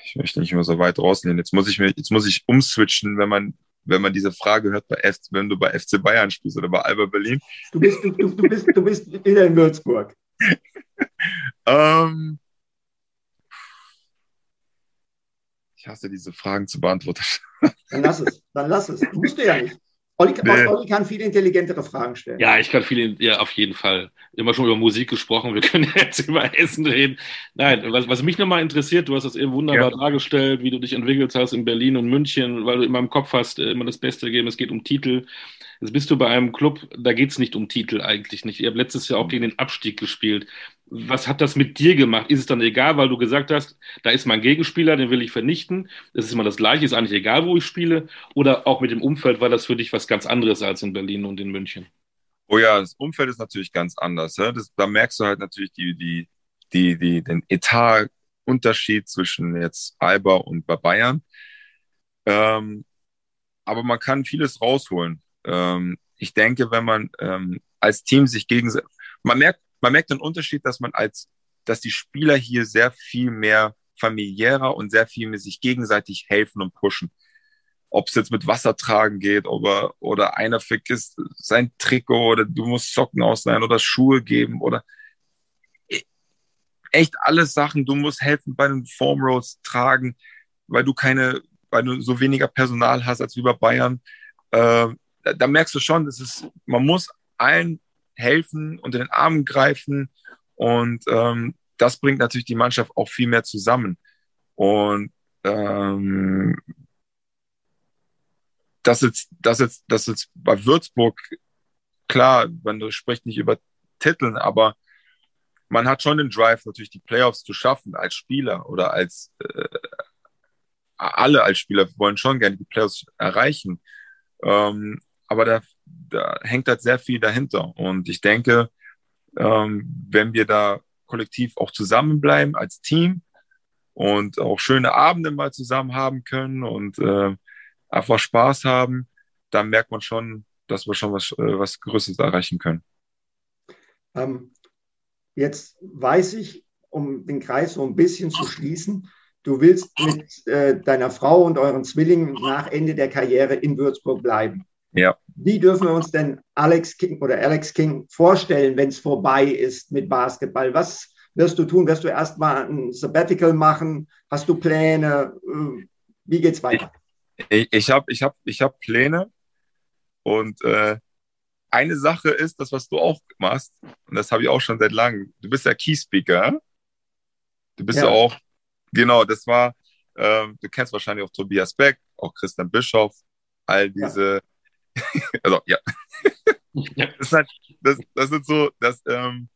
Ich möchte nicht immer so weit rausnehmen. Jetzt muss ich mir, jetzt muss ich umswitchen, wenn man, wenn man diese Frage hört bei F, wenn du bei FC Bayern spielst oder bei Alba Berlin. Du bist, du, du bist, du bist wieder in Würzburg. [laughs] ähm, ich hasse diese Fragen zu beantworten. Dann lass es, dann lass es. Du musst du ja nicht. Olli, nee. Olli, kann viel intelligentere Fragen stellen. Ja, ich kann viel, ja, auf jeden Fall. Immer schon über Musik gesprochen, wir [laughs] können jetzt über Essen reden. Nein, was, was mich nochmal interessiert, du hast das eben wunderbar ja. dargestellt, wie du dich entwickelt hast in Berlin und München, weil du immer im Kopf hast, äh, immer das Beste gegeben, es geht um Titel. Jetzt bist du bei einem Club, da geht es nicht um Titel eigentlich nicht. Ihr habt letztes Jahr auch gegen den Abstieg gespielt. Was hat das mit dir gemacht? Ist es dann egal, weil du gesagt hast, da ist mein Gegenspieler, den will ich vernichten. Das ist immer das Gleiche, ist eigentlich egal, wo ich spiele. Oder auch mit dem Umfeld war das für dich was ganz anderes als in Berlin und in München? Oh ja, das Umfeld ist natürlich ganz anders. Ja? Das, da merkst du halt natürlich die, die, die, die, den Etatunterschied zwischen jetzt Alba und bei Bayern. Ähm, aber man kann vieles rausholen ähm, ich denke, wenn man ähm, als Team sich gegenseitig, man merkt, man merkt den Unterschied, dass man als, dass die Spieler hier sehr viel mehr familiärer und sehr viel mehr sich gegenseitig helfen und pushen. Ob es jetzt mit Wasser tragen geht oder, oder einer vergisst sein Trikot oder du musst Socken ausleihen oder Schuhe geben oder e, echt alles Sachen. Du musst helfen bei den Form Rolls tragen, weil du keine, weil du so weniger Personal hast als wie bei Bayern. Äh, da, da merkst du schon, dass es, man muss allen helfen, unter den Armen greifen und ähm, das bringt natürlich die Mannschaft auch viel mehr zusammen. Und ähm, das jetzt, das jetzt, das jetzt bei Würzburg, klar, man spricht nicht über Titeln, aber man hat schon den Drive, natürlich die Playoffs zu schaffen als Spieler oder als äh, alle als Spieler wollen schon gerne die Playoffs erreichen. Ähm, aber da, da hängt halt sehr viel dahinter. Und ich denke, ähm, wenn wir da kollektiv auch zusammenbleiben als Team und auch schöne Abende mal zusammen haben können und äh, einfach Spaß haben, dann merkt man schon, dass wir schon was, äh, was Größeres erreichen können. Ähm, jetzt weiß ich, um den Kreis so ein bisschen zu schließen, du willst mit äh, deiner Frau und euren Zwillingen nach Ende der Karriere in Würzburg bleiben. Ja. Wie dürfen wir uns denn Alex King oder Alex King vorstellen, wenn es vorbei ist mit Basketball? Was wirst du tun? Wirst du erstmal ein Sabbatical machen? Hast du Pläne? Äh, wie geht's weiter? Ich, ich habe ich hab, ich hab Pläne und äh, eine Sache ist, das, was du auch machst, und das habe ich auch schon seit langem, du bist ja Keyspeaker. Du bist ja, ja auch, genau, das war, äh, du kennst wahrscheinlich auch Tobias Beck, auch Christian Bischoff, all diese ja. [laughs] also ja. das, halt, das, das sind so, das, ähm,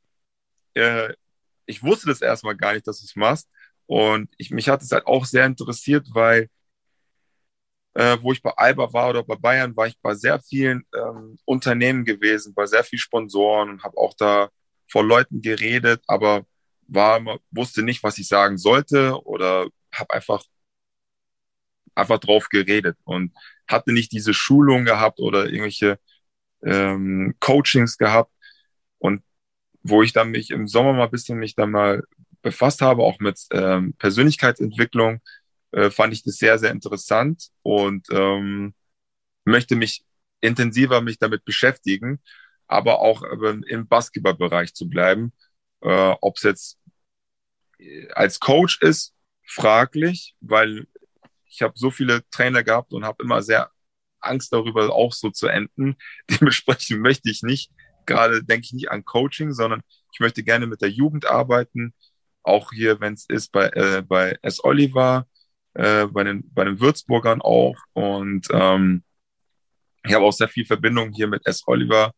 äh, ich wusste das erstmal gar nicht, dass du es machst. Und ich, mich hat es halt auch sehr interessiert, weil äh, wo ich bei Alba war oder bei Bayern, war ich bei sehr vielen ähm, Unternehmen gewesen, bei sehr vielen Sponsoren und habe auch da vor Leuten geredet, aber war, wusste nicht, was ich sagen sollte oder habe einfach einfach drauf geredet und hatte nicht diese Schulung gehabt oder irgendwelche ähm, Coachings gehabt. Und wo ich dann mich im Sommer mal ein bisschen mich dann mal befasst habe, auch mit ähm, Persönlichkeitsentwicklung, äh, fand ich das sehr, sehr interessant und ähm, möchte mich intensiver mich damit beschäftigen, aber auch im Basketballbereich zu bleiben. Äh, Ob es jetzt äh, als Coach ist, fraglich, weil ich habe so viele Trainer gehabt und habe immer sehr Angst darüber, auch so zu enden. [laughs] Dementsprechend möchte ich nicht, gerade denke ich nicht an Coaching, sondern ich möchte gerne mit der Jugend arbeiten. Auch hier, wenn es ist bei, äh, bei S. Oliver, äh, bei, den, bei den Würzburgern auch. Und ähm, ich habe auch sehr viel Verbindung hier mit S. Oliver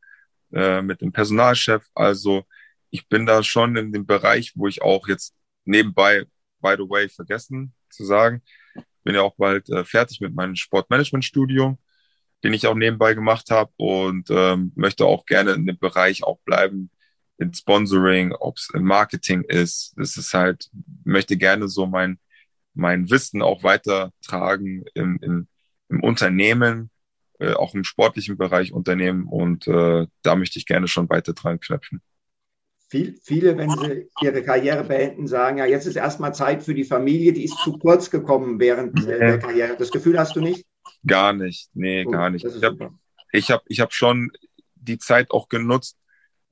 äh, mit dem Personalchef. Also ich bin da schon in dem Bereich, wo ich auch jetzt nebenbei, by the way, vergessen zu sagen, bin ja auch bald äh, fertig mit meinem Sportmanagement-Studium, den ich auch nebenbei gemacht habe und ähm, möchte auch gerne in dem Bereich auch bleiben, in Sponsoring, ob es im Marketing ist. Das ist halt, möchte gerne so mein, mein Wissen auch weitertragen im, im, im Unternehmen, äh, auch im sportlichen Bereich Unternehmen und äh, da möchte ich gerne schon weiter dran knöpfen. Viel, viele, wenn sie ihre Karriere beenden, sagen, ja, jetzt ist erstmal Zeit für die Familie, die ist zu kurz gekommen während nee. der Karriere. Das Gefühl hast du nicht? Gar nicht, nee, oh, gar nicht. Ich habe ich hab, ich hab schon die Zeit auch genutzt,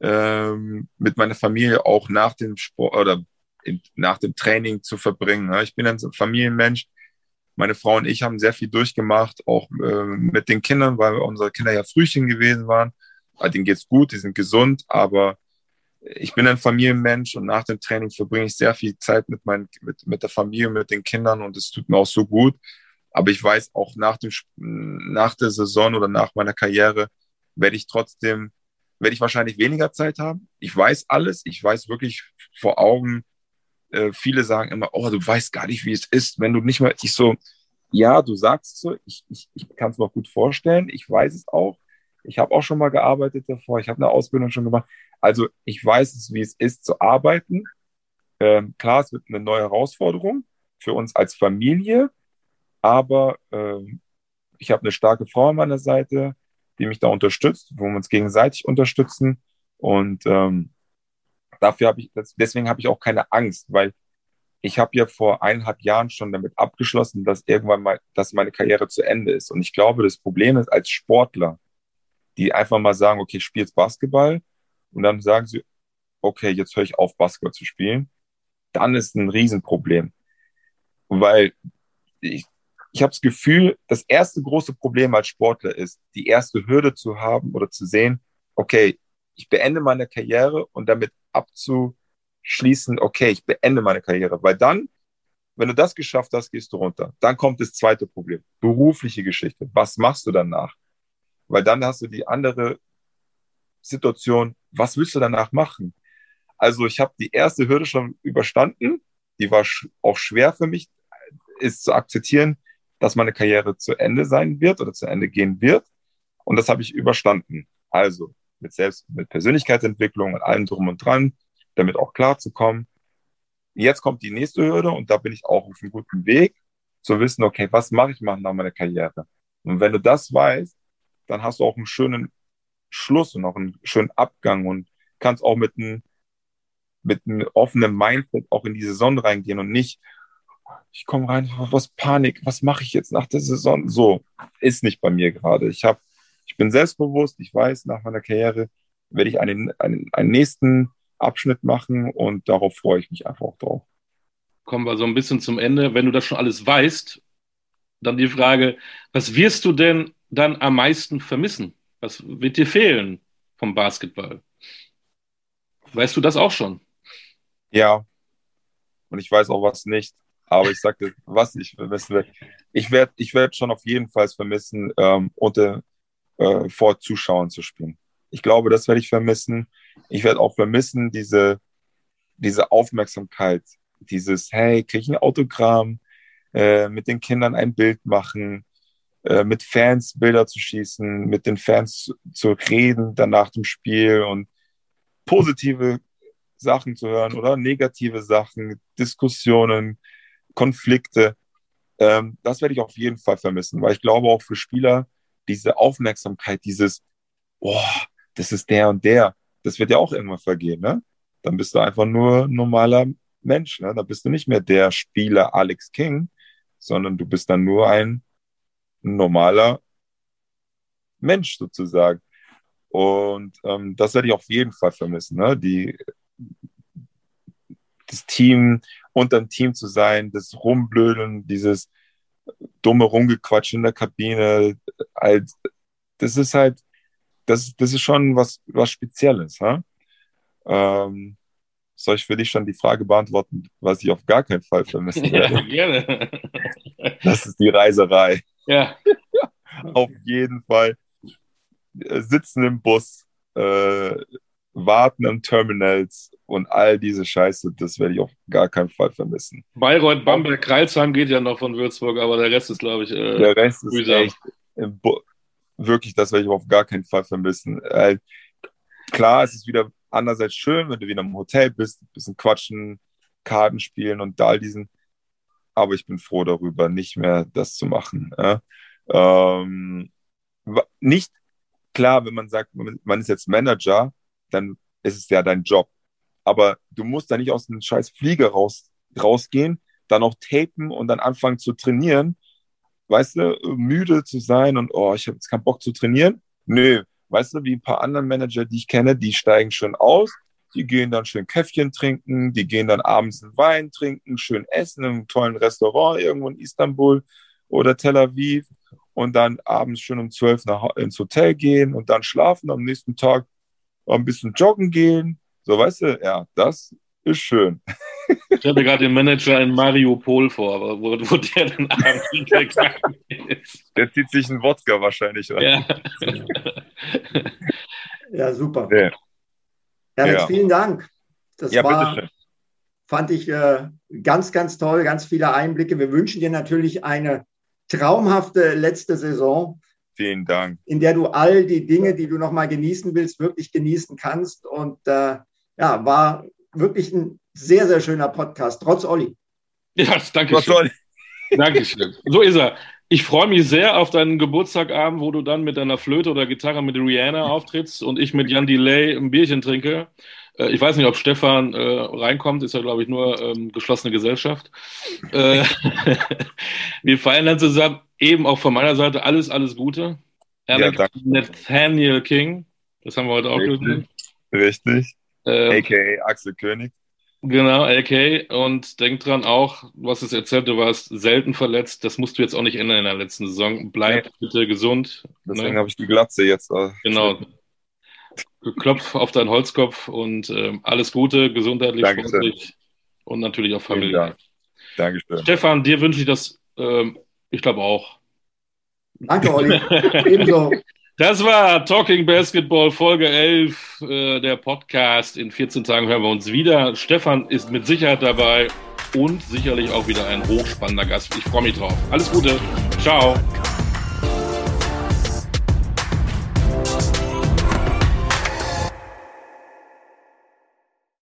ähm, mit meiner Familie auch nach dem Sport oder in, nach dem Training zu verbringen. Ich bin ein Familienmensch. Meine Frau und ich haben sehr viel durchgemacht, auch äh, mit den Kindern, weil unsere Kinder ja Frühchen gewesen waren. Denen geht's gut, die sind gesund, aber ich bin ein Familienmensch und nach dem Training verbringe ich sehr viel Zeit mit, mein, mit, mit der Familie, mit den Kindern und es tut mir auch so gut. Aber ich weiß auch nach, dem, nach der Saison oder nach meiner Karriere werde ich trotzdem, werde ich wahrscheinlich weniger Zeit haben. Ich weiß alles, ich weiß wirklich vor Augen, äh, viele sagen immer, oh, du weißt gar nicht, wie es ist, wenn du nicht mal, ich so, ja, du sagst so, ich, ich, ich kann es mir auch gut vorstellen, ich weiß es auch. Ich habe auch schon mal gearbeitet davor, ich habe eine Ausbildung schon gemacht. Also ich weiß wie es ist zu arbeiten. Ähm, klar, es wird eine neue Herausforderung für uns als Familie, aber ähm, ich habe eine starke Frau an meiner Seite, die mich da unterstützt, wo wir uns gegenseitig unterstützen. Und ähm, dafür habe ich, deswegen habe ich auch keine Angst, weil ich habe ja vor eineinhalb Jahren schon damit abgeschlossen, dass irgendwann mal, dass meine Karriere zu Ende ist. Und ich glaube, das Problem ist als Sportler, die einfach mal sagen, okay, ich spiele jetzt Basketball und dann sagen sie, okay, jetzt höre ich auf, Basketball zu spielen, dann ist ein Riesenproblem. Weil ich, ich habe das Gefühl, das erste große Problem als Sportler ist, die erste Hürde zu haben oder zu sehen, okay, ich beende meine Karriere und damit abzuschließen, okay, ich beende meine Karriere. Weil dann, wenn du das geschafft hast, gehst du runter. Dann kommt das zweite Problem, berufliche Geschichte. Was machst du danach? Weil dann hast du die andere Situation, was willst du danach machen? Also ich habe die erste Hürde schon überstanden. Die war auch schwer für mich, ist zu akzeptieren, dass meine Karriere zu Ende sein wird oder zu Ende gehen wird. Und das habe ich überstanden. Also mit Selbst, mit Persönlichkeitsentwicklung und allem drum und dran, damit auch klar zu kommen. Jetzt kommt die nächste Hürde und da bin ich auch auf einem guten Weg, zu wissen, okay, was mache ich nach meiner Karriere? Und wenn du das weißt, dann hast du auch einen schönen Schluss und auch einen schönen Abgang und kannst auch mit einem mit einem offenen Mindset auch in die Saison reingehen und nicht, ich komme rein, was Panik, was mache ich jetzt nach der Saison? So ist nicht bei mir gerade. Ich habe, ich bin selbstbewusst, ich weiß, nach meiner Karriere werde ich einen, einen, einen nächsten Abschnitt machen und darauf freue ich mich einfach auch drauf. Kommen wir so ein bisschen zum Ende. Wenn du das schon alles weißt, dann die Frage, was wirst du denn dann am meisten vermissen? Was wird dir fehlen vom Basketball? Weißt du das auch schon? Ja. Und ich weiß auch was nicht. Aber ich sagte, was ich vermissen werde. Ich werde ich werd schon auf jeden Fall vermissen, ähm, unter, äh, vor Zuschauern zu spielen. Ich glaube, das werde ich vermissen. Ich werde auch vermissen, diese, diese Aufmerksamkeit, dieses, hey, kriege ich ein Autogramm, äh, mit den Kindern ein Bild machen, äh, mit Fans Bilder zu schießen, mit den Fans zu, reden dann nach dem Spiel und positive Sachen zu hören oder negative Sachen, Diskussionen, Konflikte. Ähm, das werde ich auf jeden Fall vermissen, weil ich glaube auch für Spieler diese Aufmerksamkeit, dieses, boah, das ist der und der, das wird ja auch irgendwann vergehen, ne? Dann bist du einfach nur normaler Mensch, ne? Da bist du nicht mehr der Spieler Alex King, sondern du bist dann nur ein normaler Mensch sozusagen. Und ähm, das werde ich auf jeden Fall vermissen. Ne? Die, das Team, unter dem Team zu sein, das Rumblödeln, dieses dumme Rumgequatsch in der Kabine, halt, das ist halt, das, das ist schon was, was Spezielles. Ha? Ähm, soll ich für dich schon die Frage beantworten, was ich auf gar keinen Fall vermissen [laughs] werde? Ja, gerne. Das ist die Reiserei. Ja. [laughs] Auf jeden Fall. Äh, sitzen im Bus, äh, Warten im Terminals und all diese Scheiße, das werde ich auf gar keinen Fall vermissen. Bayreuth, Bamberg, Kreilsheim geht ja noch von Würzburg, aber der Rest ist, glaube ich, äh, der Rest ist mühsam. echt wirklich, das werde ich auf gar keinen Fall vermissen. Äh, klar, es ist wieder andererseits schön, wenn du wieder im Hotel bist, ein bisschen quatschen, Karten spielen und all diesen. Aber ich bin froh darüber, nicht mehr das zu machen. Äh? Ähm, nicht klar, wenn man sagt, man ist jetzt Manager, dann ist es ja dein Job. Aber du musst da nicht aus dem scheiß Flieger raus, rausgehen, dann auch tapen und dann anfangen zu trainieren. Weißt du, müde zu sein und oh, ich habe jetzt keinen Bock zu trainieren. Nö, weißt du, wie ein paar andere Manager, die ich kenne, die steigen schon aus, die gehen dann schön Käffchen trinken, die gehen dann abends einen Wein trinken, schön essen in einem tollen Restaurant irgendwo in Istanbul oder Tel Aviv und dann abends schon um zwölf ins Hotel gehen und dann schlafen, am nächsten Tag ein bisschen joggen gehen. So, weißt du, ja, das ist schön. Ich hatte gerade den Manager in Mariupol vor, wo, wo der dann abends [laughs] hintergegangen ist. Der zieht sich einen Wodka wahrscheinlich rein. Ja, [laughs] ja super. Ja. Alex, ja. vielen Dank. Das ja, war, fand ich äh, ganz, ganz toll, ganz viele Einblicke. Wir wünschen dir natürlich eine traumhafte letzte Saison. Vielen Dank. In der du all die Dinge, die du noch mal genießen willst, wirklich genießen kannst. Und äh, ja, war wirklich ein sehr, sehr schöner Podcast, trotz Olli. Ja, danke schön. Dankeschön. So ist er. Ich freue mich sehr auf deinen Geburtstagabend, wo du dann mit deiner Flöte oder Gitarre mit Rihanna auftrittst und ich mit Jan Delay ein Bierchen trinke. Äh, ich weiß nicht, ob Stefan äh, reinkommt, ist ja, glaube ich, nur ähm, geschlossene Gesellschaft. Äh, [laughs] wir feiern dann zusammen eben auch von meiner Seite alles, alles Gute. Alex ja, Nathaniel King, das haben wir heute auch gesehen. Richtig. Ähm, AKA Axel König. Genau, AK. Und denk dran auch, du hast es erzählt, du warst selten verletzt. Das musst du jetzt auch nicht ändern in der letzten Saison. Bleib ja. bitte gesund. Deswegen ne? habe ich die Glatze jetzt. Äh, genau. Klopf auf deinen Holzkopf und äh, alles Gute, gesundheitlich, Dankeschön. sportlich und natürlich auch Familie. Dank. Dankeschön. Stefan, dir wünsche ich das, äh, ich glaube auch. Danke, Olli. [laughs] Ebenso. Das war Talking Basketball Folge 11, äh, der Podcast. In 14 Tagen hören wir uns wieder. Stefan ist mit Sicherheit dabei und sicherlich auch wieder ein hochspannender Gast. Ich freue mich drauf. Alles Gute. Ciao.